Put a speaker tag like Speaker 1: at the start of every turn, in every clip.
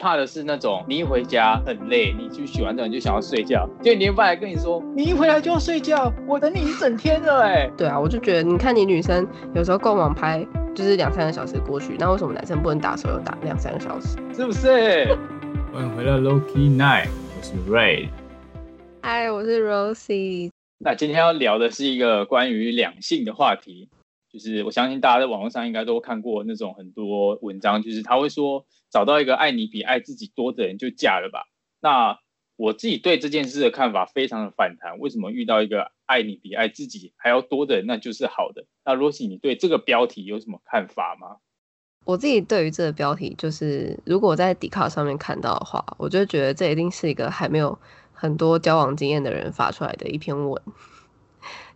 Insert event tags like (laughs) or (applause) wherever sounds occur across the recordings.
Speaker 1: 怕的是那种你一回家很累，你去洗完澡你就想要睡觉，就另一半来跟你说，你一回来就要睡觉，我等你一整天了哎。
Speaker 2: 对啊，我就觉得你看你女生有时候逛网拍就是两三个小时过去，那为什么男生不能打手游打两三个小时？
Speaker 1: 是不是？
Speaker 3: 欢迎回到 Loki Night，我是 Ray。
Speaker 2: 嗨，我是 Rosie。
Speaker 1: 那今天要聊的是一个关于两性的话题。就是我相信大家在网络上应该都看过那种很多文章，就是他会说找到一个爱你比爱自己多的人就嫁了吧。那我自己对这件事的看法非常的反弹。为什么遇到一个爱你比爱自己还要多的人，那就是好的？那 Rosie，你对这个标题有什么看法吗？
Speaker 2: 我自己对于这个标题，就是如果在迪卡上面看到的话，我就觉得这一定是一个还没有很多交往经验的人发出来的一篇文，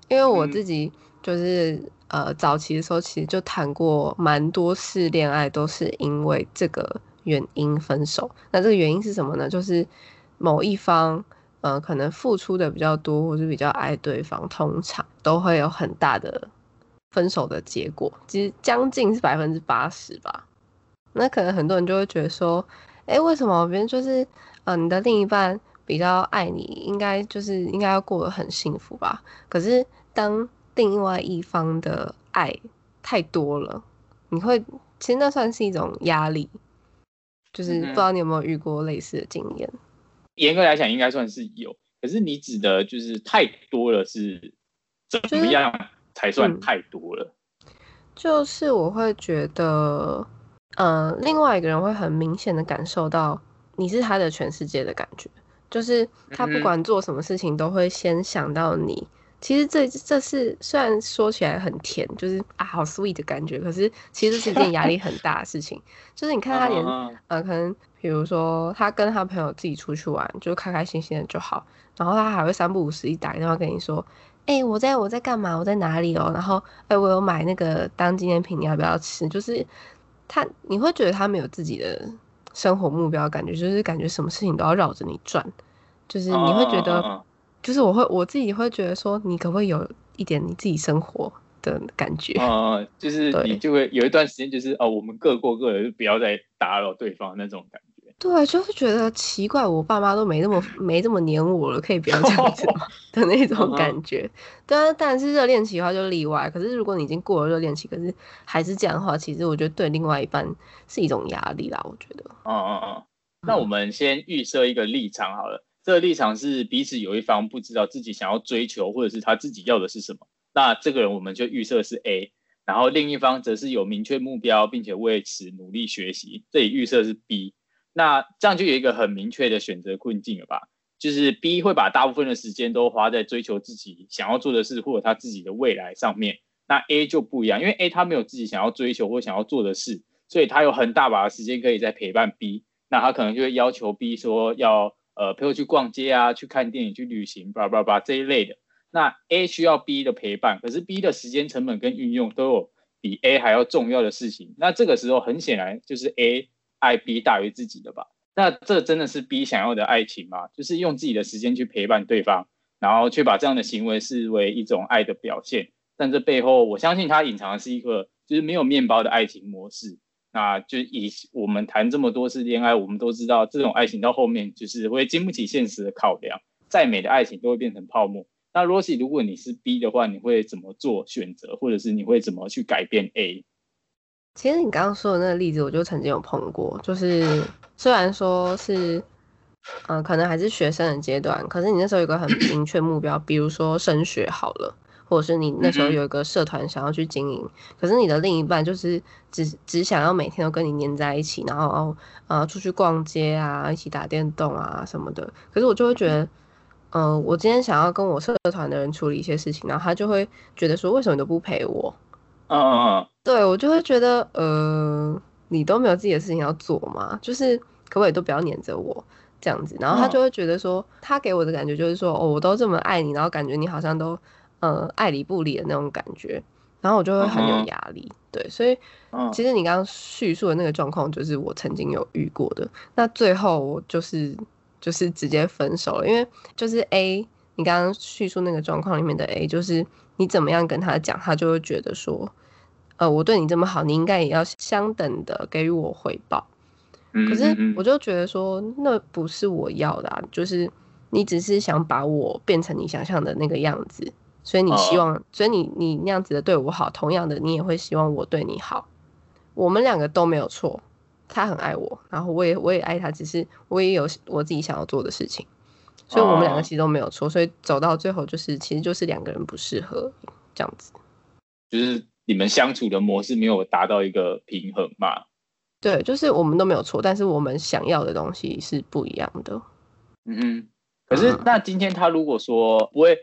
Speaker 2: 因为我自己就是。呃，早期的时候其实就谈过蛮多次恋爱，都是因为这个原因分手。那这个原因是什么呢？就是某一方，呃，可能付出的比较多，或是比较爱对方，通常都会有很大的分手的结果。其实将近是百分之八十吧。那可能很多人就会觉得说，哎，为什么别人就是，呃，你的另一半比较爱你，应该就是应该要过得很幸福吧？可是当另外一方的爱太多了，你会其实那算是一种压力，就是不知道你有没有遇过类似的经验。
Speaker 1: 严格来讲，应该算是有。可是你指的就是太多了，是怎么样才算太多了？
Speaker 2: 就是我会觉得，呃，另外一个人会很明显的感受到你是他的全世界的感觉，就是他不管做什么事情都会先想到你。其实这这是虽然说起来很甜，就是啊好 sweet 的感觉，可是其实是一件压力很大的事情。就是你看他连呃可能比如说他跟他朋友自己出去玩，就开开心心的就好，然后他还会三不五时一打电话跟你说，哎我在我在干嘛我在哪里哦，然后哎我有买那个当纪念品你要不要吃？就是他你会觉得他没有自己的生活目标，感觉就是感觉什么事情都要绕着你转，就是你会觉得。就是我会我自己会觉得说，你可不可以有一点你自己生活的感觉？
Speaker 1: 啊，就是 (laughs) 你就会有一段时间，就是哦，我们各过各的，就不要再打扰对方那种感觉。
Speaker 2: 对，就是觉得奇怪，我爸妈都没那么没这么黏我了，可以不要这样子 (laughs) 的那种感觉。对啊，但是热恋期的话就例外。可是如果你已经过了热恋期，可是还是这样的话，其实我觉得对另外一半是一种压力啦。我觉得。
Speaker 1: 嗯嗯嗯。那我们先预设一个立场好了。这个立场是彼此有一方不知道自己想要追求，或者是他自己要的是什么，那这个人我们就预设是 A，然后另一方则是有明确目标，并且为此努力学习，这里预设是 B，那这样就有一个很明确的选择困境了吧？就是 B 会把大部分的时间都花在追求自己想要做的事或者他自己的未来上面，那 A 就不一样，因为 A 他没有自己想要追求或想要做的事，所以他有很大把的时间可以在陪伴 B，那他可能就会要求 B 说要。呃，陪我去逛街啊，去看电影，去旅行，叭叭叭这一类的。那 A 需要 B 的陪伴，可是 B 的时间成本跟运用都有比 A 还要重要的事情。那这个时候很显然就是 A 爱 B 大于自己的吧？那这真的是 B 想要的爱情吗？就是用自己的时间去陪伴对方，然后却把这样的行为视为一种爱的表现。但这背后，我相信他隐藏的是一个就是没有面包的爱情模式。那就以我们谈这么多次恋爱，我们都知道这种爱情到后面就是会经不起现实的考量，再美的爱情都会变成泡沫。那 r o s 如果你是 B 的话，你会怎么做选择，或者是你会怎么去改变 A？
Speaker 2: 其实你刚刚说的那个例子，我就曾经有碰过，就是虽然说是，嗯，可能还是学生的阶段，可是你那时候有个很明确目标，比如说升学好了。或者是你那时候有一个社团想要去经营，可是你的另一半就是只只想要每天都跟你黏在一起，然后呃出去逛街啊，一起打电动啊什么的。可是我就会觉得，嗯，我今天想要跟我社团的人处理一些事情，然后他就会觉得说，为什么你都不陪我？
Speaker 1: 嗯嗯嗯，
Speaker 2: 对我就会觉得，呃，你都没有自己的事情要做嘛？就是可不可以都不要黏着我这样子？然后他就会觉得说，他给我的感觉就是说，哦，我都这么爱你，然后感觉你好像都。呃，爱理不理的那种感觉，然后我就会很有压力，对，所以其实你刚刚叙述的那个状况，就是我曾经有遇过的。那最后我就是就是直接分手了，因为就是 A，你刚刚叙述那个状况里面的 A，就是你怎么样跟他讲，他就会觉得说，呃，我对你这么好，你应该也要相等的给予我回报。
Speaker 1: 嗯
Speaker 2: 可是我就觉得说，那不是我要的啊，就是你只是想把我变成你想象的那个样子，所以你希
Speaker 1: 哦
Speaker 2: 望，所以你你那样子的对我好，同样的你也会希望我对你好，我们两个都没有错，他很爱我，然后我也我也爱他，只是我也有我自己想要做的事情，所以我们两个
Speaker 1: 哦
Speaker 2: 其实都没有错，所以走到最后就是其实就是两个人不适合这样子。
Speaker 1: 就是你们相处的模式没有达到一个平衡嘛？
Speaker 2: 对，就是我们都没有错，但是我们想要的东西是不一样的。
Speaker 1: 嗯嗯。可是
Speaker 2: 嗯
Speaker 1: 那今天他如果说不会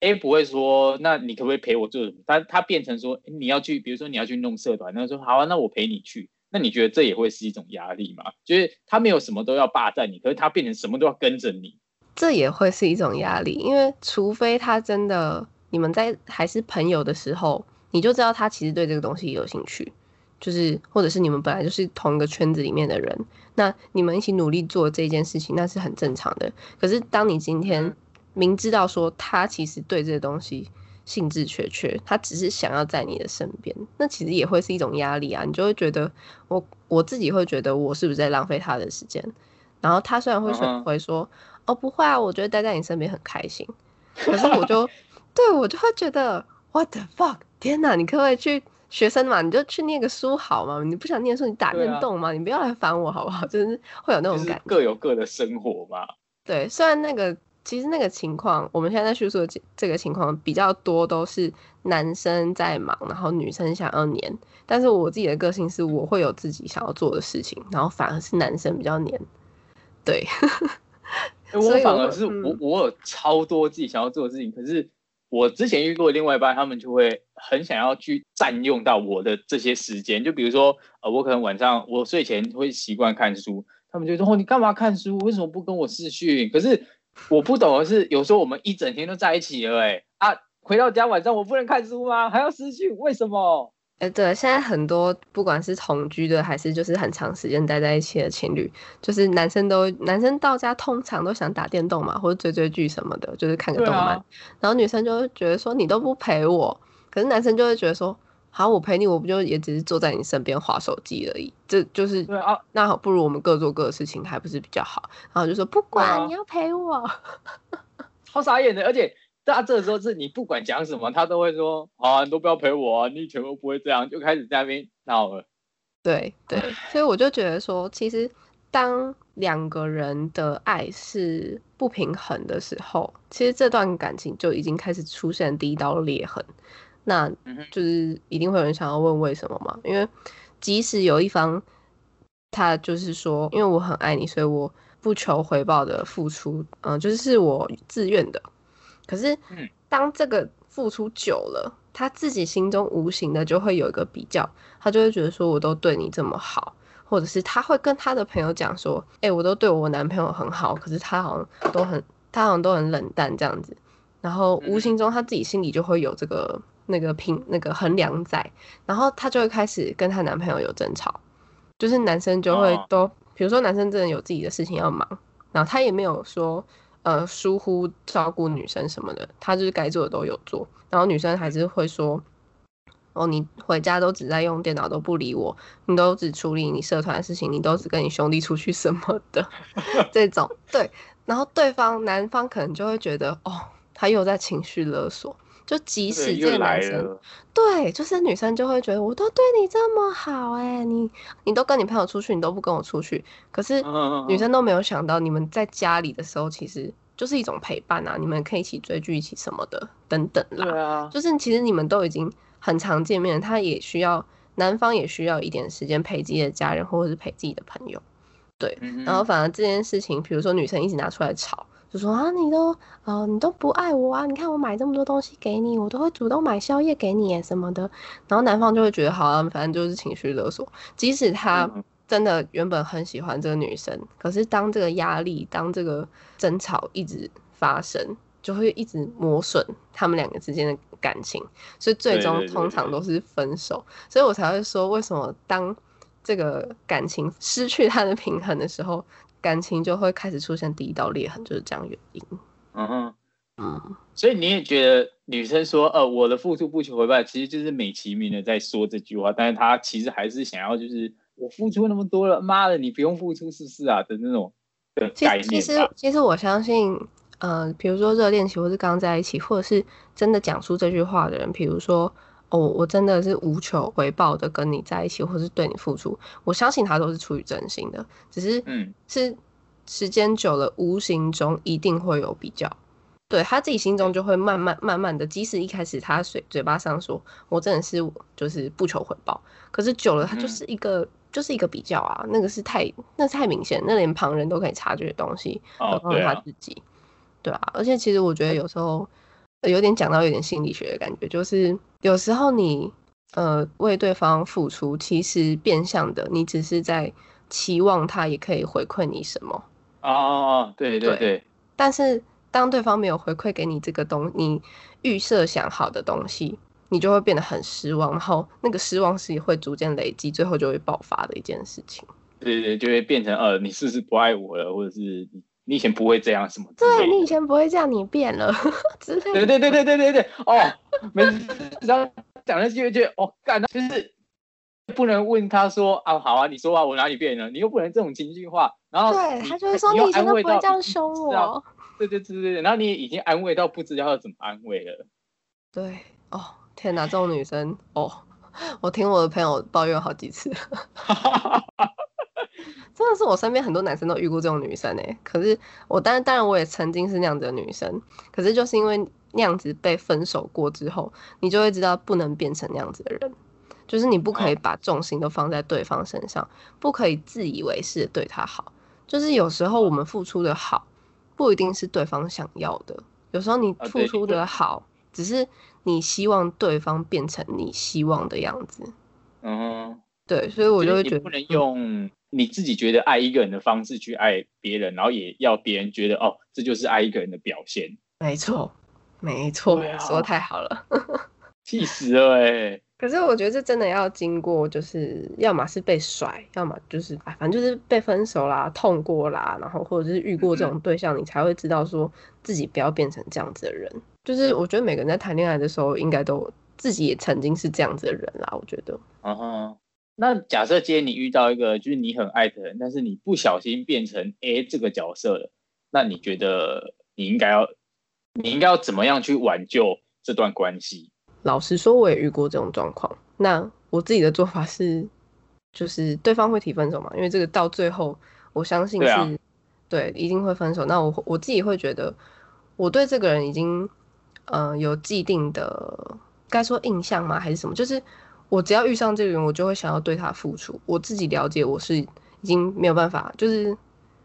Speaker 1: ，A 不会说，那你可不可以陪我做什么？他他变成说你要去，比如说你要去弄社团，那说好啊，那我陪你去。那你觉得这也会是一种压力吗？就是他没有什么都要霸占你，可是他变成什么都要跟着你。
Speaker 2: 这也会是一种压力，因为除非他真的你们在还是朋友的时候，你就知道他其实对这个东西有兴趣，就是或者是你们本来就是同一个圈子里面的人，那你们一起努力做这件事情，那是很正常的。可是当你今天
Speaker 1: 嗯
Speaker 2: 明知道说他其实对这个东西兴致缺缺，他只是想要在你的身边，那其实也会是一种压力啊。你就会觉得我我自己会觉得我是不是在浪费他的时间？然后他虽然会说、
Speaker 1: 嗯哼
Speaker 2: 会说哦不会啊，我觉得待在你身边很开心，(laughs) 可是我就对我就会觉得 what the fuck，天哪，你可不可以去？学生嘛，你就去念个书好吗？你不想念书，你打电动吗？你不要来烦我好不好？就是会有那种感觉。
Speaker 1: 各有各的生活嘛。
Speaker 2: 对，虽然那个其实那个情况，我们现在在叙述的这这个情况比较多都是男生在忙，然后女生想要黏。但是我自己的个性是，我会有自己想要做的事情，然后反而是男生比较黏。对，
Speaker 1: 欸
Speaker 2: 我
Speaker 1: 我反而是
Speaker 2: 嗯
Speaker 1: 我我有超多自己想要做的事情，可是我之前遇过另外一半，他们就会很想要去占用到我的这些时间。就比如说，呃，我可能晚上我睡前会习惯看书，他们就说：“哦，你干嘛看书？为什么不跟我视讯？”可是我不懂的是，有时候我们一整天都在一起了、欸，哎啊，回到家晚上我不能看书吗？还要私讯？为什么？
Speaker 2: 哎，对，现在很多不管是同居的，还是就是很长时间待在一起的情侣，就是男生都男生到家通常都想打电动嘛，或者追追剧什么的，就是看个动漫。
Speaker 1: 啊，
Speaker 2: 然后女生就会觉得说你都不陪我，可是男生就会觉得说，好，我陪你，我不就也只是坐在你身边划手机而已，这就是
Speaker 1: 对啊，
Speaker 2: 那好，不如我们各做各的事情，还不是比较好？然后就说不管、
Speaker 1: 啊
Speaker 2: 你要陪我，(laughs)
Speaker 1: 超傻眼的，而且。他这个时候是你不管讲什么，他都会说：“好啊，你都不要陪我啊，你以前都不会这样。”就开始在那边闹了。
Speaker 2: 对对，(laughs) 所以我就觉得说，其实当两个人的爱是不平衡的时候，其实这段感情就已经开始出现第一道裂痕。那就是一定会有人想要问为什么嘛？因为即使有一方他就是说，因为我很爱你，所以我不求回报的付出，嗯、就是是我自愿的。可是
Speaker 1: 嗯，
Speaker 2: 当这个付出久了，他自己心中无形的就会有一个比较，他就会觉得说，我都对你这么好，或者是他会跟他的朋友讲说，哎、我都对我男朋友很好，可是他好像都很，他好像都很冷淡这样子，然后无
Speaker 1: 嗯
Speaker 2: 形中他自己心里就会有这个那个平那个衡量在，然后她就会开始跟她男朋友有争吵，就是男生就会
Speaker 1: 哦。
Speaker 2: 都，比如说男生真的有自己的事情要忙，然后他也没有说呃疏忽照顾女生什么的，他就是该做的都有做，然后女生还是会说。哦，你回家都只在用电脑，都不理我，你都只处理你社团的事情，你都只跟你兄弟出去什么的，(laughs) 这种对，然后对方男方可能就会觉得，哦，他又在情绪勒索，就即使，这个男生。对，就是女生就会觉得我都对你这么好哎、你你都跟你朋友出去，你都不跟我出去。可是
Speaker 1: 嗯
Speaker 2: 女生都没有想到，你们在家里的时候其实就是一种陪伴啊，你们可以一起追剧，一起什么的等等啦。
Speaker 1: 对啊，
Speaker 2: 就是其实你们都已经很常见面，他也需要男方也需要一点时间陪自己的家人或者是陪自己的朋友。对，
Speaker 1: 嗯
Speaker 2: 然后反而这件事情，比如说女生一直拿出来吵，就说啊你都呃你都不爱我啊，你看我买这么多东西给你，我都会主动买宵夜给你什么的，然后男方就会觉得好啊，反正就是情绪勒索，即使他
Speaker 1: 嗯。
Speaker 2: 真的原本很喜欢这个女生，可是当这个压力，当这个争吵一直发生，就会一直磨损他们两个之间的感情，所以最终通常。都是分手。所以我才会说，为什么当这个感情失去它的平衡的时候，感情就会开始出现第一道裂痕，就是这样原因。
Speaker 1: 嗯哼，
Speaker 2: 嗯，
Speaker 1: 所以你也觉得女生说呃我的付出不求回报，其实就是美其名的在说这句话，但是她其实还是想要就是我付出那么多了，妈的，你不用付出是不是啊的那种的概念。
Speaker 2: 其实其实我相信，呃，比如说热恋期或是刚在一起，或者是真的讲出这句话的人，比如说哦，我真的是无求回报的跟你在一起，或是对你付出，我相信他都是出于真心的，只是嗯。是时间久了，无形中一定会有比较。对他自己心中就会慢慢慢慢的，即使一开始他嘴嘴巴上说我真的是就是不求回报，可是久了他就是一个就是一个比较啊，那个是太那太明显，那连旁人都可以察觉的东西，何况他自己，对啊，而且其实我觉得有时候有点讲到有点心理学的感觉，就是有时候你呃为对方付出，其实变相的你只是在期望他也可以回馈你什么
Speaker 1: 哦哦哦，对对对，
Speaker 2: 但是。当对方没有回馈给你这个东，你预设想好的东西，你就会变得很失望，然后那个失望是会逐渐累积，最后就会爆发的一件事情。
Speaker 1: 对对，就会变成呃，你是不是不爱我了，或者是你你以前不会这样什么？
Speaker 2: 对你以前不会这样，你变了 (laughs) 之类。
Speaker 1: 对对对对对对对，哦，每次只要讲那句就哦干，就是不能问他说啊好啊，你说啊我哪里变了？你又不能这种情绪化，然后
Speaker 2: 对他就会说你以前都不会这样凶我。
Speaker 1: 对对对对对，然后你已经安慰到不知道要怎么安慰了。
Speaker 2: 对哦，天哪，这种女生哦，我听我的朋友抱怨好几次，(laughs) (laughs) 真的是我身边很多男生都遇过这种女生哎。可是我当然当然我也曾经是那样子的女生，可是就是因为那样子被分手过之后，你就会知道不能变成那样子的人，就是你不可以把重心都放在对方身上，不可以自以为是对他好，就是有时候我们付出的好。不一定是对方想要的，有时候你付出的好，只是你希望对方变成你希望的样子。嗯，对，所以我就会觉得
Speaker 1: 不能用你自己觉得爱一个人的方式去爱别人，然后也要别人觉得哦，这就是爱一个人的表现。
Speaker 2: 没错，没错，说太好了，(laughs)
Speaker 1: 气死了哎。
Speaker 2: 可是我觉得这真的要经过，就是要么是被甩，要么就是反正就是被分手啦、痛过啦，然后或者是遇过这种对象，你才会知道说自己不要变成这样子的人。就是我觉得每个人在谈恋爱的时候，应该都自己也曾经是这样子的人啦。我觉得，
Speaker 1: 嗯哼。那假设今天你遇到一个就是你很爱的人，但是你不小心变成 A 这个角色了，那你觉得你应该要你应该要怎么样去挽救这段关系？
Speaker 2: 老实说，我也遇过这种状况。那我自己的做法是，就是对方会提分手嘛，因为这个到最后，我相信是，对，一定会分手。那我我自己会觉得，我对这个人已经，嗯，有既定的，该说印象吗？还是什么？就是我只要遇上这个人，我就会想要对他付出。我自己了解，我是已经没有办法，就是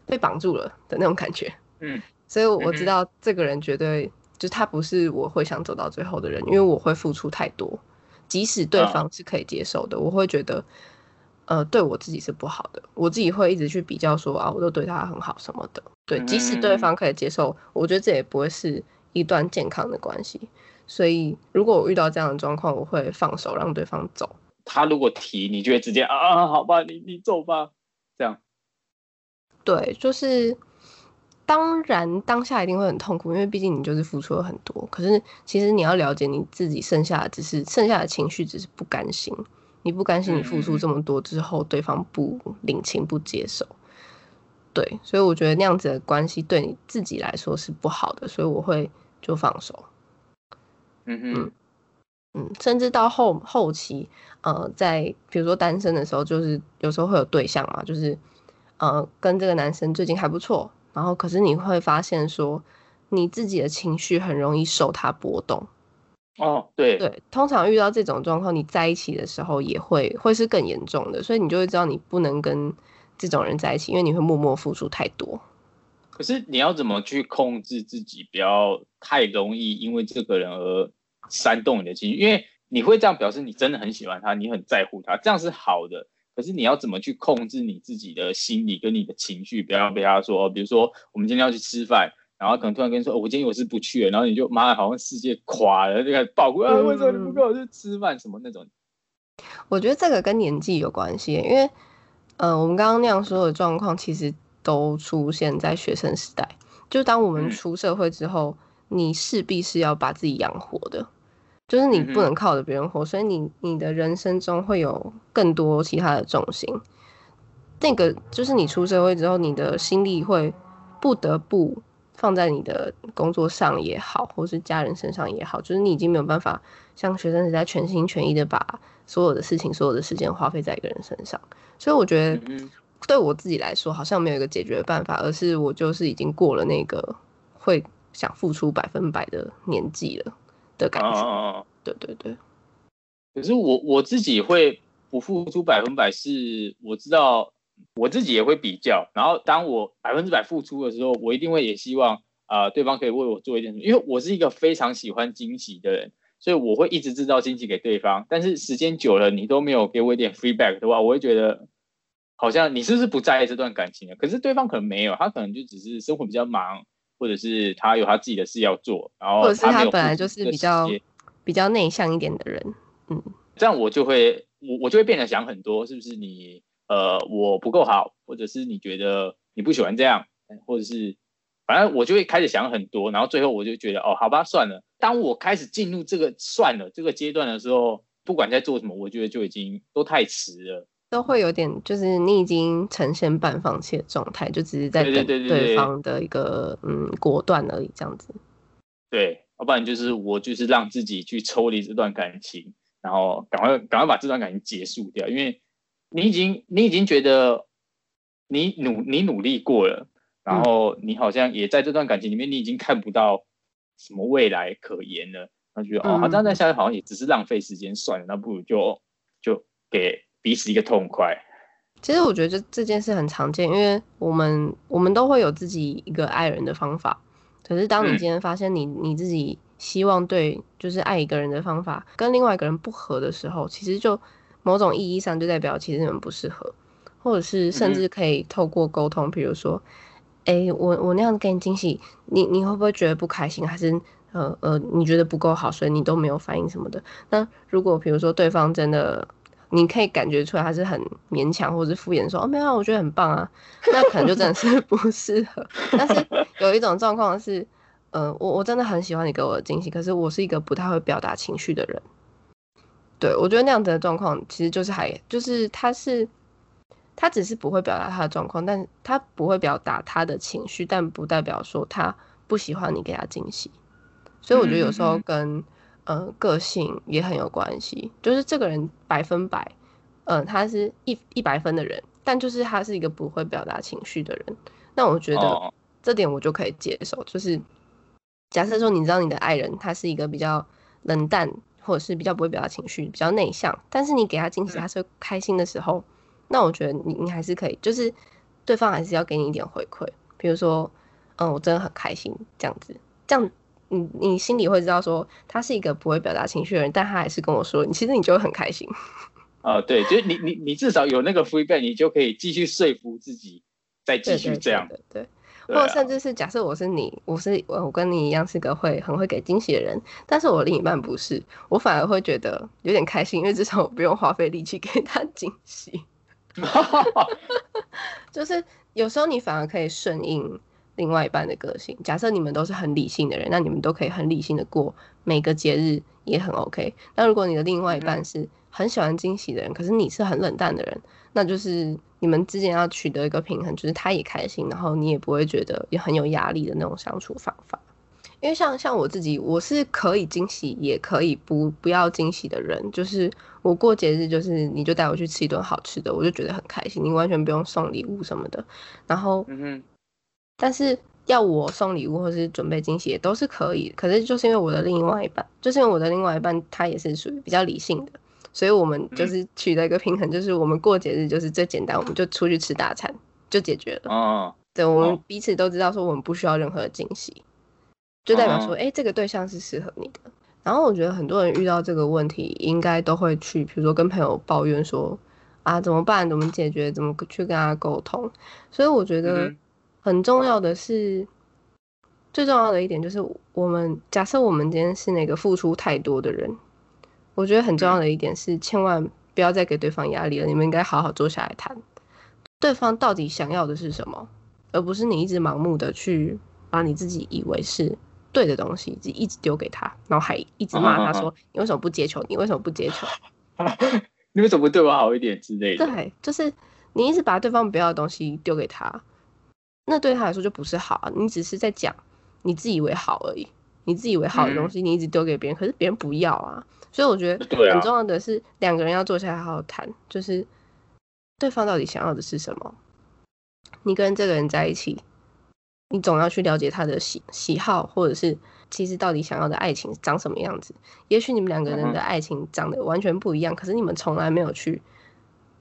Speaker 2: 被绑住了的那种感觉。嗯，所以我知道这个人绝对。就他不是我会想走到最后的人，因为我会付出太多，即使对方是可以接受的，我会觉得，呃，对我自己是不好的，我自己会一直去比较说啊，我都对他很好什么的。对，即使对方可以接受，我觉得这也不会是一段健康的关系。所以，如果我遇到这样的状况，我会放手让对方走。
Speaker 1: 他如果提，你就会直接啊，好吧，你你走吧，这样。
Speaker 2: 对，就是。当然，当下一定会很痛苦，因为毕竟你就是付出了很多。可是，其实你要了解你自己，剩下的只是剩下的情绪，只是不甘心。你不甘心你付出这么多之后，对方不领情、不接受。对，所以我觉得那样子的关系对你自己来说是不好的，所以我会就放手。嗯嗯嗯，甚至到后后期，呃，在比如说单身的时候，就是有时候会有对象嘛，就是呃，跟这个男生最近还不错。然后，可是你会发现说，你自己的情绪很容易受他波动。
Speaker 1: 哦，对
Speaker 2: 对，通常遇到这种状况，你在一起的时候也会会是更严重的，所以你就会知道你不能跟这种人在一起，因为你会默默付出太多。
Speaker 1: 可是你要怎么去控制自己，不要太容易因为这个人而煽动你的情绪？因为你会这样表示你真的很喜欢他，你很在乎他，这样是好的。可是你要怎么去控制你自己的心理跟你的情绪，不要被他说，比如说我们今天要去吃饭，然后可能突然跟你说，我今天我是不去了，然后你就妈好像世界垮了，就开始爆哭啊，为什么你不跟我去吃饭什么那种？
Speaker 2: 我觉得这个跟年纪有关系，因为呃，我们刚刚那样说的状况，其实都出现在学生时代，就当我们出社会之后，你势必是要把自己养活的。就是你不能靠着别人活，所以你你的人生中会有更多其他的重心，那个就是你出社会之后，你的心力会不得不放在你的工作上也好，或是家人身上也好，就是你已经没有办法像学生时代全心全意的把所有的事情、所有的时间花费在一个人身上。所以我觉得
Speaker 1: 嗯
Speaker 2: 对我自己来说，好像没有一个解决办法，而是我就是已经过了那个会想付出百分百的年纪了的感觉。
Speaker 1: 哦哦哦。
Speaker 2: 对对对，
Speaker 1: 可是我我自己会不付出百分百，是我知道我自己也会比较，然后当我百分之百付出的时候，我一定会也希望啊、呃对方可以为我做一点什么，因为我是一个非常喜欢惊喜的人，所以我会一直制造惊喜给对方。但是时间久了，你都没有给我一点 feedback 的话，我会觉得好像你是不是不在意这段感情啊？可是对方可能没有，他可能就只是生活比较忙，或者是他有他自己的事要做，然后
Speaker 2: 或者是他本来就是比较比较内向一点的人，嗯
Speaker 1: 这样我就会我我就会变得想很多，是不是你呃我不够好，或者是你觉得你不喜欢这样，或者是反正我就会开始想很多，然后最后我就觉得哦好吧算了。当我开始进入这个算了这个阶段的时候，不管在做什么，我觉得就已经都太迟了。
Speaker 2: 都会有点就是你已经呈现半放弃的状态，就只是在
Speaker 1: 对
Speaker 2: 等
Speaker 1: 对
Speaker 2: 方的一个嗯果断而已，这样子。
Speaker 1: 对，要不然就是我就是让自己去抽离这段感情，然后赶快赶快把这段感情结束掉，因为你已经你已经觉得你努你努力过了，然后你好像也在这段感情里面，你已经看不到什么未来可言了，然后觉得哦，这样再下去好像也只是浪费时间算了，那不如就就给彼此一个痛快。
Speaker 2: 其实我觉得这这件事很常见，因为我们我们都会有自己一个爱人的方法。可是当你
Speaker 1: 嗯
Speaker 2: 今天发现你你自己希望对就是爱一个人的方法跟另外一个人不合的时候，其实就某种意义上就代表其实你们不适合，或者是甚
Speaker 1: 嗯
Speaker 2: 至可以透过沟通，比如说，哎、我我那样给你惊喜，你你会不会觉得不开心？还是呃呃你觉得不够好，所以你都没有反应什么的？那如果比如说对方真的你可以感觉出来他是很勉强或者是敷衍说哦没有啊，我觉得很棒啊，(laughs) 那可能就真的是不适合。(laughs) 但是有一种状况是，呃，我我真的很喜欢你给我的惊喜，可是我是一个不太会表达情绪的人。对我觉得那样子的状况其实就是还就是他是他只是不会表达他的状况，但他不会表达他的情绪，但不代表说他不喜欢你给他惊喜。所以我觉得有时候
Speaker 1: 嗯嗯嗯
Speaker 2: 跟呃个性也很有关系，就是这个人百分百，嗯、他是一一百分的人，但就是他是一个不会表达情绪的人。那我觉得
Speaker 1: 哦。
Speaker 2: 这点我就可以接受，就是假设说你知道你的爱人他是一个比较冷淡，或者是比较不会表达情绪、比较内向，但是你给他惊喜，
Speaker 1: 嗯。
Speaker 2: 他是开心的时候，那我觉得你你还是可以，就是对方还是要给你一点回馈，比如说，嗯，我真的很开心这样子，这样你你心里会知道说他是一个不会表达情绪的人，但他还是跟我说，你其实你就会很开心。
Speaker 1: 呃，(laughs) 对，就是你你你至少有那个 feedback，你就可以继续说服自己，再继续这样。
Speaker 2: 对对对。
Speaker 1: 对啊
Speaker 2: 或者甚至是假设我是你，我是我我跟你一样是个会很会给惊喜的人，但是我另一半不是，我反而会觉得有点开心，因为至少我不用花费力气给他惊喜。(laughs) 就是有时候你反而可以顺应另外一半的个性。假设你们都是很理性的人，那你们都可以很理性的过每个节日，也很 OK。那如果你的另外一半是很喜欢惊喜的人，可是你是很冷淡的人，那就是你们之间要取得一个平衡，就是他也开心，然后你也不会觉得也很有压力的那种相处方法。因为像像我自己，我是可以惊喜，也可以不不要惊喜的人。就是我过节日，就是你就带我去吃一顿好吃的，我就觉得很开心，你完全不用送礼物什么的。然后，
Speaker 1: 嗯，
Speaker 2: 但是要我送礼物或是准备惊喜也都是可以。可是就是因为我的另外一半，就是因为我的另外一半他也是属于比较理性的，所以我们就是取得一个平衡，就是我们过节日就是最简单，我们就出去吃大餐就解决了。
Speaker 1: 哦，
Speaker 2: 对，我们
Speaker 1: 哦
Speaker 2: 彼此都知道说我们不需要任何的惊喜，就代表说，
Speaker 1: 哦
Speaker 2: 哎、这个对象是适合你的。然后我觉得很多人遇到这个问题，应该都会去，比如说跟朋友抱怨说，啊怎么办？怎么解决？怎么去跟他沟通？所以我觉得
Speaker 1: 嗯
Speaker 2: 很重要的是，最重要的一点就是，我们假设我们今天是那个付出太多的人，我觉得很重要的一点是，千万不要再给对方压力了。你们应该好好坐下来谈，对方到底想要的是什么，而不是你一直盲目的去把你自己以为是对的东西，一直丢给他，然后还一直骂他说：“你为什么不接球？你为什么不接球？” (laughs)
Speaker 1: 你为什么不对我好一点之类的？
Speaker 2: 对，就是你一直把对方不要的东西丢给他，那对他来说就不是好啊。你只是在讲你自以为好而已，你自以为好的东西你一直丢给别人，可是别人不要啊。所以我觉得很重要的是两个人要坐下来好好谈，就是对方到底想要的是什么。你跟这个人在一起，你总要去了解他的喜喜好，或者是其实到底想要的爱情长什么样子。也许你们两个人的爱情长得完全不一样，可是你们从来没有去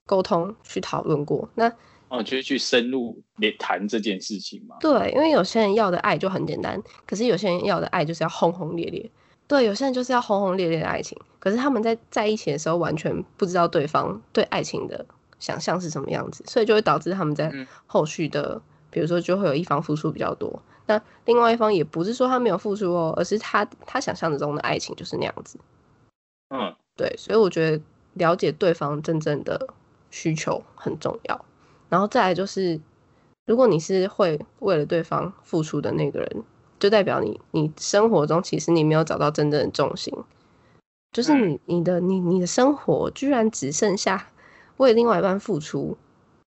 Speaker 2: 沟通、去讨论过。那
Speaker 1: 哦，就是去深入连谈这件事情嘛。
Speaker 2: 对，因为有些人要的爱就很简单，可是有些人要的爱就是要轰轰烈烈。对，有些人就是要轰轰烈烈的爱情，可是他们在在一起的时候完全不知道对方对爱情的想象是什么样子，所以就会导致他们在
Speaker 1: 嗯
Speaker 2: 后续的，比如说就会有一方付出比较多，那另外一方也不是说他没有付出哦，而是他他想象中的爱情就是那样子。
Speaker 1: 嗯，
Speaker 2: 对，所以我觉得了解对方真正的需求很重要。然后再来就是，如果你是会为了对方付出的那个人，就代表你你生活中其实你没有找到真正的重心，就是你你的你你的生活居然只剩下为另外一半付出。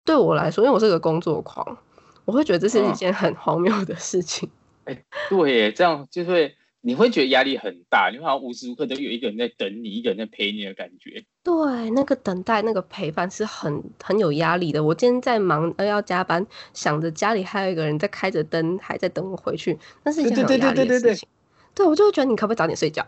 Speaker 2: 对我来说，因为我是个工作狂，我会觉得这是一
Speaker 1: 嗯
Speaker 2: 件很荒谬的事情。
Speaker 1: 哎对耶，这样就会你会觉得压力很大，你会好像无时无刻都有一个人在等你，一个人在陪你的感觉。
Speaker 2: 对，那个等待、那个陪伴是很很有压力的。我今天在忙，呃，要加班，想着家里还有一个人在开着灯，还在等我回去，那是一件很有压
Speaker 1: 对对对对
Speaker 2: 力的事情。对，我就会觉得你可不可以早点睡觉，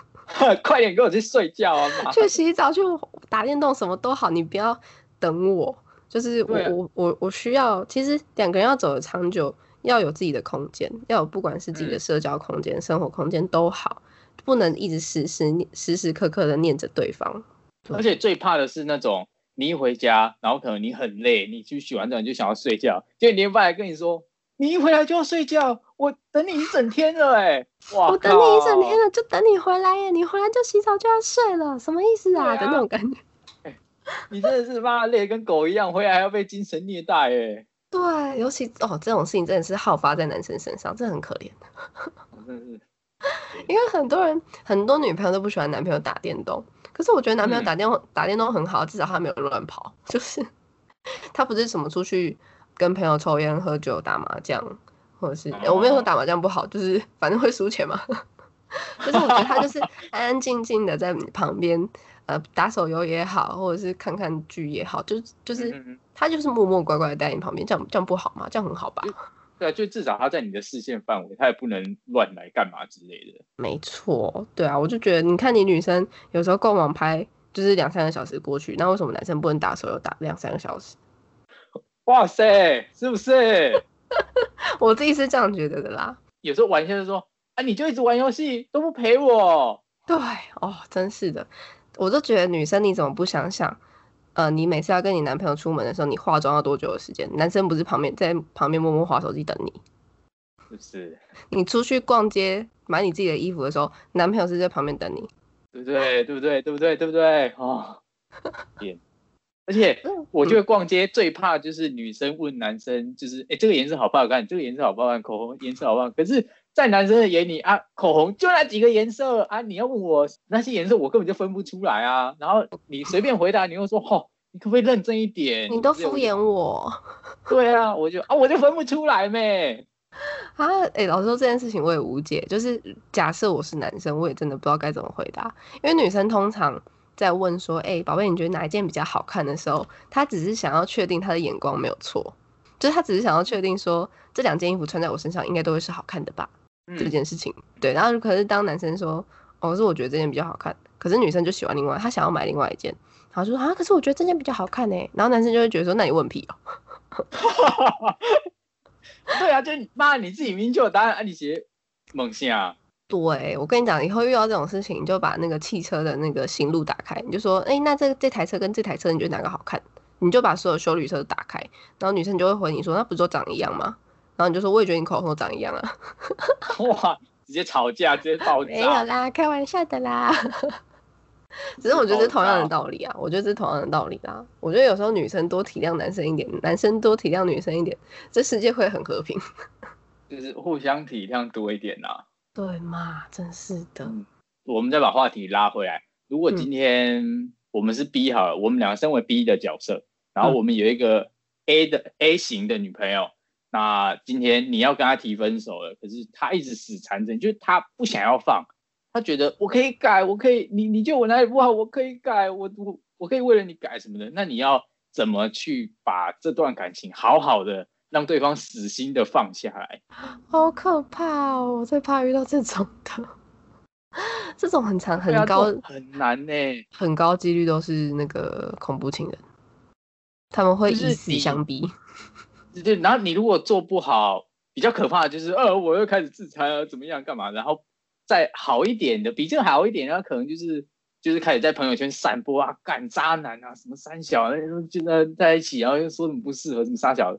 Speaker 2: (laughs)
Speaker 1: 快点跟我去睡觉啊！
Speaker 2: 去洗澡、去打电动，什么都好，你不要等我。就是我、
Speaker 1: 啊
Speaker 2: 我我我需要，其实两个人要走的长久，要有自己的空间，要有不管是自己的
Speaker 1: 嗯
Speaker 2: 社交空间、生活空间都好，不能一直时时念时时刻刻的念着对方。
Speaker 1: 而且最怕的是那种你一回家，然后可能你很累，你去洗完澡你就想要睡觉，结果你爸来跟你说，你一回来就要睡觉，我等你一整天了哎、哇！
Speaker 2: 我等你一整天
Speaker 1: 了。
Speaker 2: 就等你回来耶！你回来就洗澡就要睡了，什么意思啊？
Speaker 1: 啊
Speaker 2: 的那种感觉。(laughs) (laughs)
Speaker 1: 你真的是妈累得跟狗一样，回来还要被精神虐待哎、
Speaker 2: 对，尤其哦，这种事情真的是好发在男生身上，这很可怜。(laughs) 因为很多人很多女朋友都不喜欢男朋友打电动，可是我觉得男朋友
Speaker 1: 嗯
Speaker 2: 打电动、打电动很好，至少他没有乱跑，(laughs) 就是他不是什么出去跟朋友抽烟、喝酒、打麻将，或者是、呃我没有说打麻将不好，就是反正会输钱嘛。(laughs) 就是我觉得他就是安安静静的在你旁边，呃，打手游也好，或者是看看剧也好，就就是他就是默默乖乖的在你旁边，这样这样不好吗？这样很好吧？
Speaker 1: 对啊，就至少他在你的视线范围，他也不能乱来干嘛之类的。
Speaker 2: 没错，对啊，我就觉得，你看你女生有时候逛网拍就是两三个小时过去，那为什么男生不能打手游打两三个小时？(laughs)
Speaker 1: 哇塞，是不是？(laughs)
Speaker 2: 我自己是这样觉得的啦。
Speaker 1: 有时候玩一下就说啊，你就一直玩游戏都不陪我。
Speaker 2: 对哦，真是的，我就觉得女生你怎么不想想，呃，你每次要跟你男朋友出门的时候，你化妆要多久的时间？男生不是旁边在旁边默默划手机等你，
Speaker 1: 是不是？
Speaker 2: 你出去逛街买你自己的衣服的时候，男朋友是在旁边等你。
Speaker 1: 对不对？对不对？对不对？对不对？哦，天！而且
Speaker 2: 嗯
Speaker 1: 我觉得逛街最怕就是女生问男生，就是哎，这个颜色好不好看？这个颜色好不好看？口红颜色好不好看？可是，在男生的眼里啊，口红就那几个颜色啊，你要问我那些颜色，我根本就分不出来啊。然后你随便回答，你又说哦，你可不可以认真一点？
Speaker 2: 你都敷衍我
Speaker 1: 对啊，我就啊，我就分不出来咩。
Speaker 2: 啊！哎、老实说这件事情我也无解。就是假设我是男生，我也真的不知道该怎么回答，因为女生通常在问说：“哎、宝贝，你觉得哪一件比较好看？”的时候，她只是想要确定她的眼光没有错，就是她只是想要确定说这两件衣服穿在我身上应该都会是好看的吧？这
Speaker 1: 嗯，
Speaker 2: 件事情。对，然后可是当男生说：“哦，是我觉得这件比较好看。”可是女生就喜欢另外，她想要买另外一件，然后就说：“啊，可是我觉得这件比较好看呢。”然后男生就会觉得说：“那你问屁哦。”
Speaker 1: 对啊，就你妈你自己明明就有答案，啊，你写猛下。
Speaker 2: 对，我跟你讲，以后遇到这种事情，你就把那个汽车的那个行路打开，你就说，哎，那这这台车跟这台车，你觉得哪个好看？你就把所有修旅车都打开，然后女生就会回你说，那不是都长一样吗？然后你就说，我也觉得你口红都长一样啊。(laughs)
Speaker 1: 哇，直接吵架，直接爆
Speaker 2: 没有。啦，开玩笑的啦。(laughs) 只是我觉得是同样的道理啊，我觉得是同样的道理啦。我觉得有时候女生多体谅男生一点，男生多体谅女生一点，这世界会很和平。(laughs)
Speaker 1: 就是互相体谅多一点呐、
Speaker 2: 对嘛，真是的。
Speaker 1: 嗯我们再把话题拉回来，如果
Speaker 2: 嗯
Speaker 1: 今天我们是 B 好了，我们两个身为 B 的角色，然后我们有一个 A 的 A 型的女朋友，那今天你要跟他提分手了，可是他一直死缠着你，就是他不想要放，他觉得我可以改，我可以，你你觉得我哪里不好，我可以改，我我我可以为了你改什么的，那你要怎么去把这段感情好好的让对方死心的放下来？
Speaker 2: 好可怕哦！我最怕遇到这种的，(laughs) 这种很长很高
Speaker 1: 很难呢、
Speaker 2: 很高几率都是那个恐怖情人，他们会以死相逼。
Speaker 1: 对，然后你如果做不好，比较可怕的就是，呃，我又开始自残啊，怎么样，干嘛？然后再好一点的，比这个好一点的，可能就是就是开始在朋友圈散播啊，干渣男啊，什么三小，就在在一起，然后又说什么不适合，什么三小，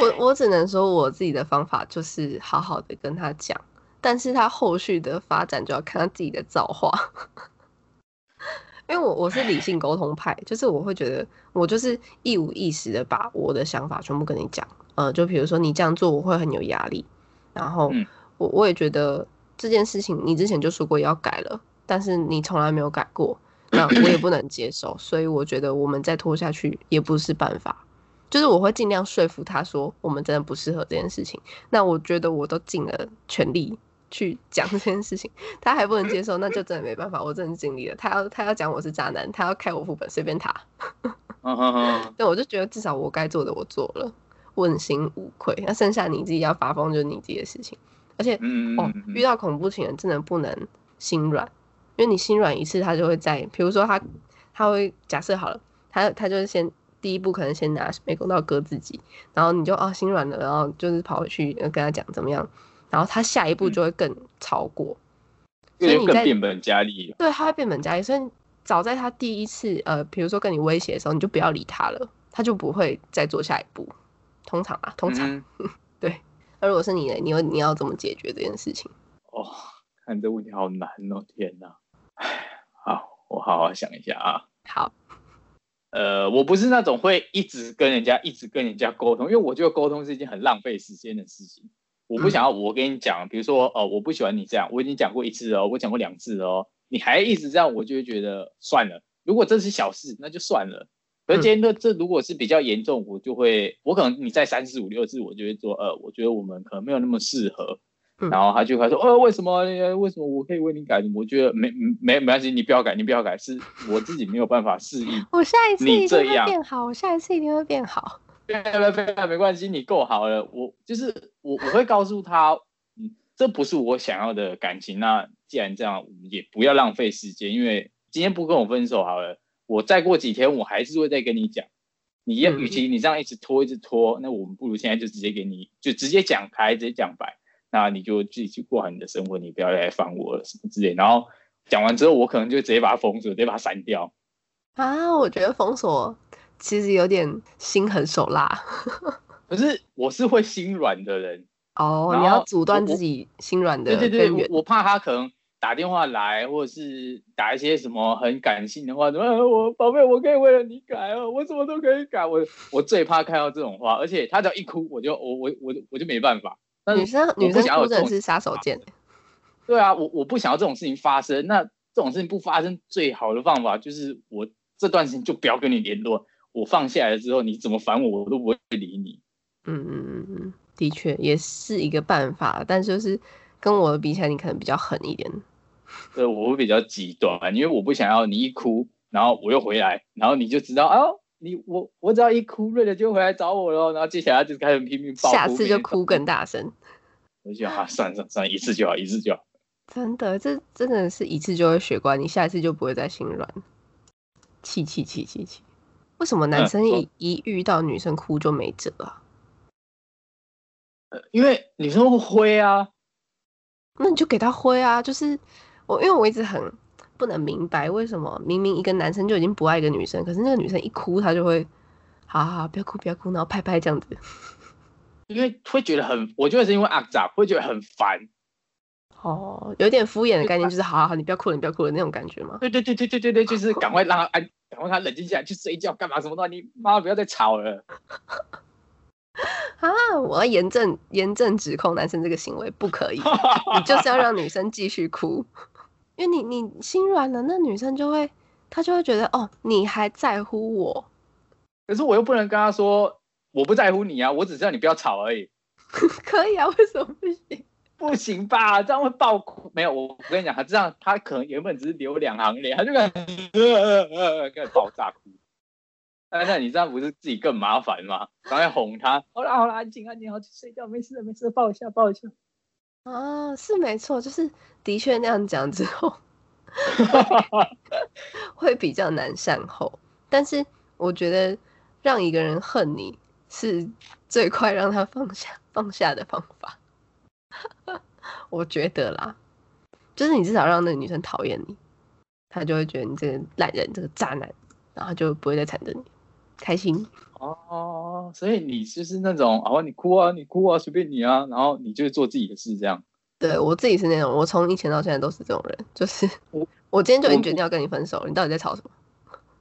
Speaker 2: 我我只能说我自己的方法就是好好的跟他讲，但是他后续的发展就要看他自己的造化。因为我我是理性沟通派，就是我会觉得我就是一五一十的把我的想法全部跟你讲，呃，就比如说你这样做我会很有压力，然后
Speaker 1: 嗯
Speaker 2: 我我也觉得这件事情你之前就说过要改了，但是你从来没有改过，那我也不能接受，所以我觉得我们再拖下去也不是办法。就是我会尽量说服他说我们真的不适合这件事情。那我觉得我都尽了全力去讲这件事情，(laughs) 他还不能接受，那就真的没办法，我真的尽力了。他要他要讲我是渣男，他要开我副本，随便他。
Speaker 1: 嗯哼哼，
Speaker 2: 但我就觉得至少我该做的我做了，问心无愧。那剩下你自己要发疯就是你自己的事情。而且哦遇到恐怖情人真的不能心软，因为你心软一次，他就会在，比如说他他会假设好了，他他就是先第一步可能先拿美工刀割自己，然后你就啊心软了，然后就是跑回去呃跟他讲怎么样，然后他下一步就会更超过，所以你在
Speaker 1: 更变本加厉了。
Speaker 2: 对，他会变本加厉。所以早在他第一次呃，比如说跟你威胁的时候，你就不要理他了，他就不会再做下一步。通常啊，通常。
Speaker 1: 嗯 (laughs)
Speaker 2: 对。那如果是你呢？你有你要怎么解决这件事情？
Speaker 1: 哦，看这问题好难哦，天哪！唉，好，我好好想一下啊。
Speaker 2: 好，
Speaker 1: 呃，我不是那种会一直跟人家一直跟人家沟通，因为我觉得沟通是一件很浪费时间的事情。我不想要我跟你讲，比如说哦，我不喜欢你这样，我已经讲过一次哦，我讲过两次哦，你还一直这样，我就会觉得算了。如果这是小事，那就算了。可是今天这这如果是比较严重，我就会，我可能你再三四五六次，我就会说，呃，我觉得我们可能没有那么适合。
Speaker 2: 嗯
Speaker 1: 然后他就会说，呃，为什么？呃为什么我可以为你改？我觉得没没没关系，你不要改，你不要改，是我自己没有办法适应。(laughs)
Speaker 2: 我下一次
Speaker 1: 你
Speaker 2: 一定会变好，我下一次一定会变好。
Speaker 1: 对对对，没关系，你够好了。我就是我，我会告诉他，嗯，这不是我想要的感情。那既然这样，我们也不要浪费时间，因为今天不跟我分手好了，我再过几天我还是会再跟你讲。你要，
Speaker 2: 嗯
Speaker 1: 与其你这样一直拖一直拖，那我们不如现在就直接给你，就直接讲开，直接讲白。那你就自己去过好你的生活，你不要来烦我了什么之类。然后讲完之后，我可能就直接把它封锁，直接把它删掉。
Speaker 2: 啊，我觉得封锁其实有点心狠手辣。(laughs)
Speaker 1: 可是我是会心软的人，
Speaker 2: 哦，你要阻断自己心软的
Speaker 1: 对对对。我我怕他可能打电话来，或者是打一些什么很感性的话，什么、呃我宝贝，我可以为了你改哦，我什么都可以改。我我最怕看到这种话，而且他只要一哭，我就我我我我就没办法。但
Speaker 2: 女生女生哭真的是杀手锏。
Speaker 1: 对啊，我我不想要这种事情发生。那这种事情不发生，最好的方法就是我这段时间就不要跟你联络。我放下来了之后，你怎么烦我，我都不会理你。
Speaker 2: 嗯嗯嗯嗯，的确也是一个办法，但就是跟我比起来，你可能比较狠一点。
Speaker 1: 对，我会比较极端，因为我不想要你一哭，然后我又回来，然后你就知道，哦，你我我只要一哭，瑞的就回来找我了，然后接下来就开始拼命
Speaker 2: 下次就哭更大声。
Speaker 1: 我就想啊，算了算了算了，一次就好，一次就好。
Speaker 2: 真的，这真的是一次就会学乖，你下一次就不会再心软。气气气气气！为什么男生一、一遇到女生哭就没辙啊？
Speaker 1: 因为女生会挥啊，
Speaker 2: 那你就给他挥啊！就是我，因为我一直很不能明白，为什么明明一个男生就已经不爱一个女生，可是那个女生一哭，他就会，好好好，不要哭，不要哭，然后拍拍这样子。(laughs)
Speaker 1: 因为会觉得很，我觉得是因为阿杂会觉得很烦。
Speaker 2: 哦，有点敷衍的概念，就是好好好，你不要哭了，你不要哭了那种感觉吗？
Speaker 1: 对对对对对对对，就是 (laughs) 赶快让他安，赶快让他冷静下来，去睡觉，干嘛什么的，你妈不要再吵了。(laughs)
Speaker 2: 啊，我要严正严正指控男生这个行为不可以，你 (laughs) 就是要让女生继续哭，因为你你心软了，那女生就会她就会觉得哦，你还在乎我，
Speaker 1: 可是我又不能跟他说我不在乎你啊，我只知道你不要吵而已。
Speaker 2: 可以啊，为什么不行？
Speaker 1: 不行吧？这样会爆哭。没有，我我跟你讲，他这样，他可能原本只是流两行泪，他就开始开始爆炸哭。那那你这样不是自己更麻烦吗？赶快哄他。好啦好啦，安静安静，好去睡觉，没事的没事的，抱一下抱一下。
Speaker 2: 啊，是没错，就是的确那样讲之后，会比较难善后。但是我觉得让一个人恨你是最快让他放下放下的方法。我觉得啦，就是你至少让那个女生讨厌你，她就会觉得你这个烂人，这个渣男，然后就不会再缠着你，开心。
Speaker 1: 哦，所以你就是那种，哦，你哭啊，你哭啊，随便你啊，然后你就做自己的事，这样。
Speaker 2: 对我自己是那种，我从以前到现在都是这种人，就是我我今天就已经决定要跟你分手，你到底在吵什么？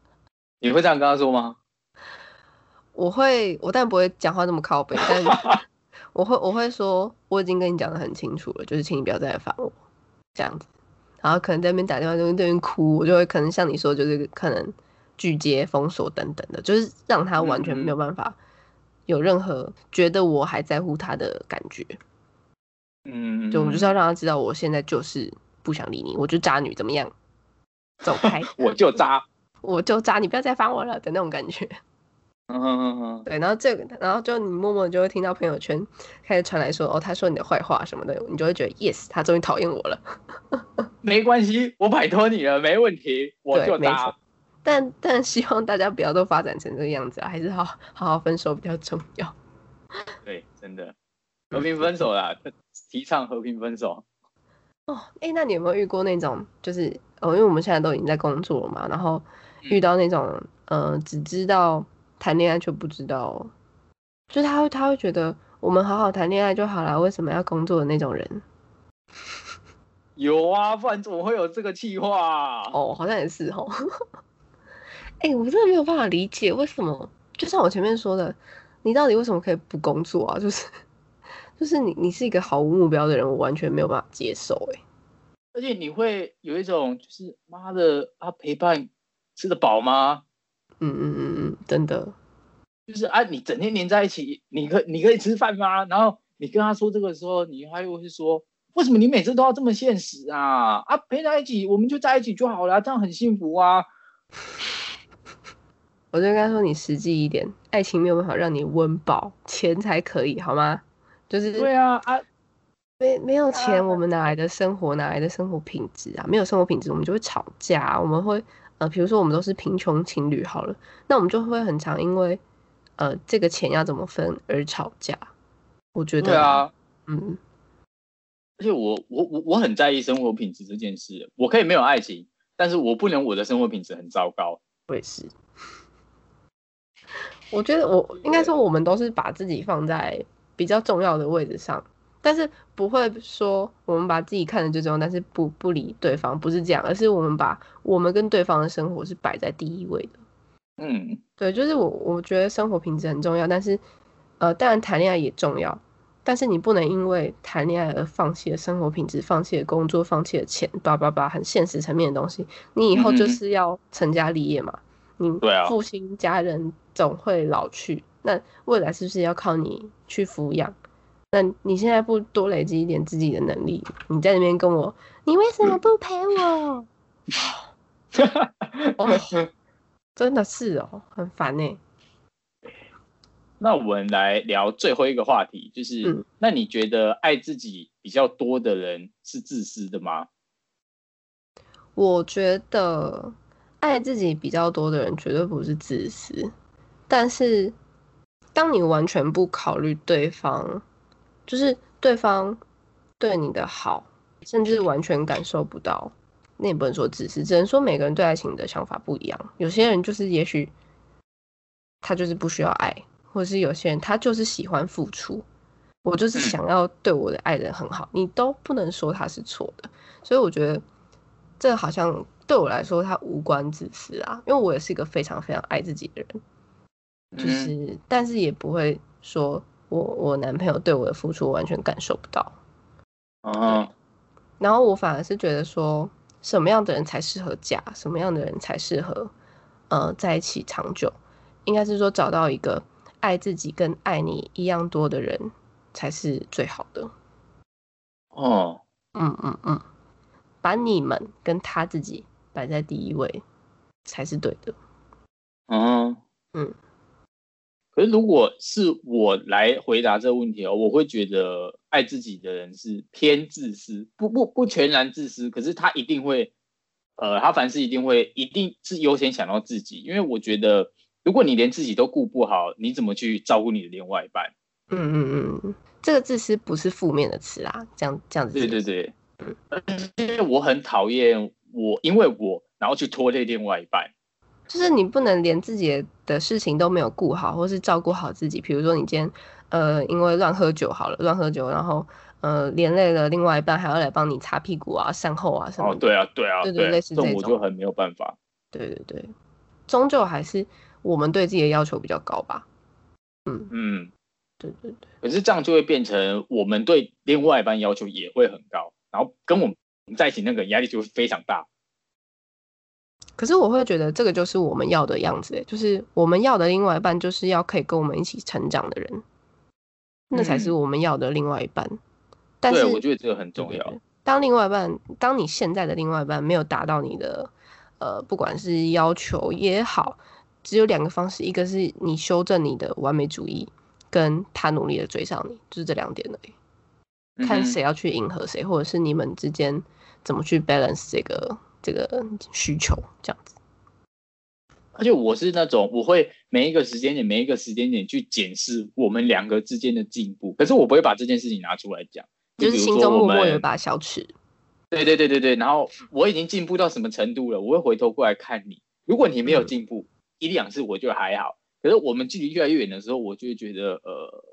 Speaker 2: (laughs)
Speaker 1: 你会这样跟他说吗？
Speaker 2: 我会，我当然不会讲话那么靠背，但我会我会说，我已经跟你讲的很清楚了，就是请你不要再来烦我，这样子。然后可能在那边打电话，在那边哭，我就会可能像你说，就是可能拒接、封锁等等的，就是让他完全没有办法有任何觉得我还在乎他的感觉。
Speaker 1: 嗯，
Speaker 2: 就我就是要让他知道，我现在就是不想理你，我就渣女，怎么样？走开，
Speaker 1: 我就渣，(laughs)
Speaker 2: 我就渣，你不要再烦我了的那种感觉。
Speaker 1: 嗯嗯嗯，
Speaker 2: 对，然后这个，然后就你默默就会听到朋友圈开始传来说，哦，他说你的坏话什么的，你就会觉得 yes，他终于讨厌我了。(laughs)
Speaker 1: 没关系，我摆脱你了，没问题，我就
Speaker 2: 没
Speaker 1: 渣
Speaker 2: 错。但但希望大家不要都发展成这个样子啊，还是好好好分手比较重要。
Speaker 1: 对，真的和平分手啦，提倡和平分手。
Speaker 2: 哦，哎，那你有没有遇过那种，就是哦，因为我们现在都已经在工作了嘛，然后遇到那种，呃，只知道谈恋爱就不知道，就是他会他会觉得我们好好谈恋爱就好了，为什么要工作的那种人？
Speaker 1: 有啊，不然怎么会有这个计划、
Speaker 2: 哦，好像也是哦。哎、(laughs) 我真的没有办法理解为什么，就像我前面说的，你到底为什么可以不工作啊？就是就是你你是一个毫无目标的人，我完全没有办法接受、哎，
Speaker 1: 而且你会有一种就是妈的啊，陪伴吃得饱吗？
Speaker 2: 嗯嗯嗯嗯，真的，
Speaker 1: 就是啊，你整天黏在一起，你可你可以吃饭吗？然后你跟他说这个的时候，你还会是说，为什么你每次都要这么现实啊？啊，陪在一起，我们就在一起就好了，这样很幸福啊。(laughs)
Speaker 2: 我就跟他说，你实际一点，爱情没有办法让你温饱，钱才可以，好吗？就是
Speaker 1: 对啊，啊，
Speaker 2: 没没有钱，我们哪来的生活？哪来的生活品质啊？没有生活品质，我们就会吵架。我们会呃，比如说我们都是贫穷情侣好了，那我们就会很常因为呃这个钱要怎么分而吵架。我觉得，
Speaker 1: 对啊，
Speaker 2: 嗯，
Speaker 1: 而且我我我我很在意生活品质这件事，我可以没有爱情，但是我不能我的生活品质很糟糕。
Speaker 2: 我也是。我觉得我应该说，我们都是把自己放在比较重要的位置上，但是不会说我们把自己看得最重要，但是不不理对方，不是这样，而是我们把我们跟对方的生活是摆在第一位的。
Speaker 1: 嗯，
Speaker 2: 对，就是我我觉得生活品质很重要，但是呃，当然谈恋爱也重要，但是你不能因为谈恋爱而放弃了生活品质，放弃了工作，放弃了钱，叭叭叭，很现实层面的东西。你以后就是要成家立业嘛，你父亲家人总会老去，那未来是不是要靠你去抚养？那你现在不多累积一点自己的能力，你在那边跟我，你为什么不陪我？(laughs) 哦，真的是哦，很烦呢。
Speaker 1: 那我们来聊最后一个话题，就是、
Speaker 2: 嗯
Speaker 1: 那你觉得爱自己比较多的人是自私的吗？
Speaker 2: 我觉得爱自己比较多的人绝对不是自私，但是当你完全不考虑对方，就是对方对你的好，甚至完全感受不到，那也不能说自私，只能说每个人对爱情的想法不一样。有些人就是也许他就是不需要爱，或者是有些人他就是喜欢付出。我就是
Speaker 1: 嗯
Speaker 2: 想要对我的爱人很好，你都不能说他是错的。所以我觉得这好像对我来说，他无关自私啊，因为我也是一个非常非常爱自己的人，就
Speaker 1: 嗯
Speaker 2: 是、但是也不会说我我男朋友对我的付出完全感受不到，
Speaker 1: 嗯，
Speaker 2: 然后我反而是觉得说什么样的人才适合嫁，什么样的人才适合呃在一起长久，应该是说找到一个爱自己跟爱你一样多的人才是最好的。
Speaker 1: 哦，
Speaker 2: 嗯嗯嗯，把你们跟他自己摆在第一位才是对的。
Speaker 1: 嗯
Speaker 2: 嗯。
Speaker 1: 可是如果是我来回答这个问题哦，我会觉得爱自己的人是偏自私，不不不全然自私，可是他一定会，呃，他凡事一定会一定是优先想到自己，因为我觉得如果你连自己都顾不好，你怎么去照顾你的另外一半？
Speaker 2: 嗯嗯嗯，这个自私不是负面的词啊，这样这样子。
Speaker 1: 对对对，嗯，因为我很讨厌我因为我然后去拖累另外一半。
Speaker 2: 就是你不能连自己的事情都没有顾好，或是照顾好自己。比如说你今天，呃，因为乱喝酒好了，乱喝酒，然后呃连累了另外一半，还要来帮你擦屁股啊、善后啊什么。
Speaker 1: 哦，对啊，对啊，
Speaker 2: 对对，类似这种，
Speaker 1: 我就很没有办法。
Speaker 2: 对对对，终究还是我们对自己的要求比较高吧。嗯嗯，对对对。
Speaker 1: 可是这样就会变成我们对另外一半要求也会很高，然后跟我们在一起那个压力就会非常大。
Speaker 2: 可是我会觉得这个就是我们要的样子，就是我们要的另外一半，就是要可以跟我们一起成长的人，那才是我们要的另外一半。但是
Speaker 1: 我觉得这个很重要。
Speaker 2: 当另外一半，当你现在的另外一半没有达到你的，呃，不管是要求也好，只有两个方式，一个是你修正你的完美主义，跟他努力的追上你，就是这两点而已。看谁要去迎合谁，或者是你们之间怎么去 balance 这个。这个需求这样子，
Speaker 1: 而且我是那种我会每一个时间点每一个时间点去检视我们两个之间的进步，可是我不会把这件事情拿出来讲，
Speaker 2: 就是心中默默有一把小尺。
Speaker 1: 对对对对对，然后我已经进步到什么程度了，我会回头过来看你。如果你没有进步一两次，我就还好。可是我们距离越来越远的时候，我就会觉得呃，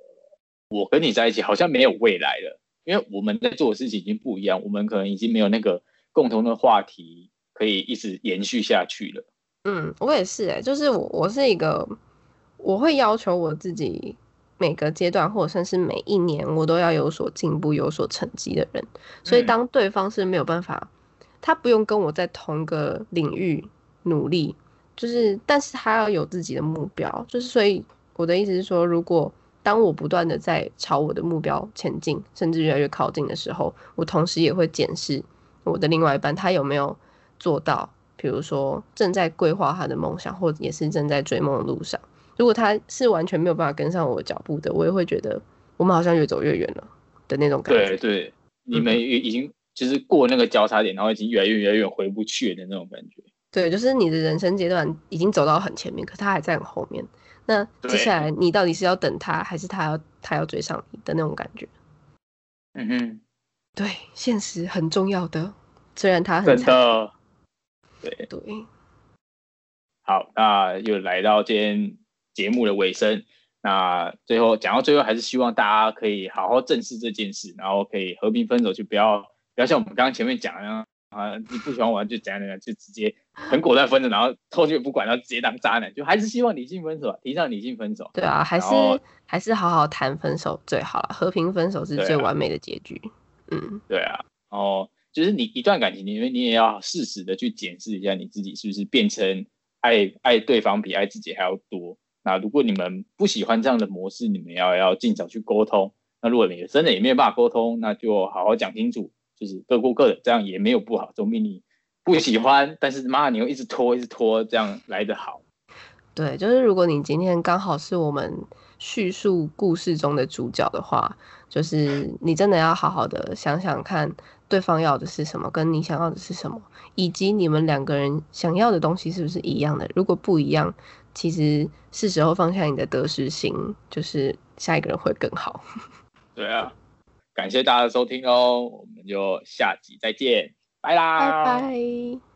Speaker 1: 我跟你在一起好像没有未来了，因为我们在做的事情已经不一样，我们可能已经没有那个。共同的话题可以一直延续下去了。
Speaker 2: 嗯，我也是哎，就是我我是一个，我会要求我自己每个阶段或者甚至每一年我都要有所进步、有所成绩的人。所以当对方是没有办法，他不用跟我在同个领域努力，就是但是他要有自己的目标。就是所以我的意思是说，如果当我不断的在朝我的目标前进，甚至越来越靠近的时候，我同时也会检视。我的另外一半，他有没有做到？比如说，正在规划他的梦想，或者也是正在追梦的路上。如果他是完全没有办法跟上我的脚步的，我也会觉得我们好像越走越远了的那种感
Speaker 1: 觉。对对，你们已经就是过那个交叉点，然后已经越来越越来越回不去的那种感觉。
Speaker 2: 对，就是你的人生阶段已经走到很前面，可他还在很后面。那接下来你到底是要等他，还是他要他要追上你的那种感觉？
Speaker 1: 嗯哼。
Speaker 2: 对，现实很重要的，虽然他
Speaker 1: 很真的，对。
Speaker 2: 对。
Speaker 1: 好，那又来到今天节目的尾声，那最后讲到最后，还是希望大家可以好好正视这件事，然后可以和平分手，就不要不要像我们刚刚前面讲的啊，你不喜欢我就怎样怎样，就直接很果断分手，然后后续不管，然后直接当渣男，就还是希望理性分手，提倡理性分手。
Speaker 2: 对啊，还是还是好好谈分手最好了，和平分手是最完美的结局。嗯，
Speaker 1: 对啊，然后就是你一段感情，里面你也要适时的去检视一下你自己是不是变成爱爱对方比爱自己还要多。那如果你们不喜欢这样的模式，你们要要尽早去沟通。那如果你真的也没有办法沟通，那就好好讲清楚，就是各过各的，这样也没有不好，总比你不喜欢，但是妈你又一直拖一直拖，这样来得好。
Speaker 2: 对，就是如果你今天刚好是我们叙述故事中的主角的话。就是你真的要好好的想想看，对方要的是什么，跟你想要的是什么，以及你们两个人想要的东西是不是一样的？如果不一样，其实是时候放下你的得失心，就是下一个人会更好。(laughs)
Speaker 1: 对啊，感谢大家的收听哦，我们就下集再见，拜啦，
Speaker 2: 拜拜。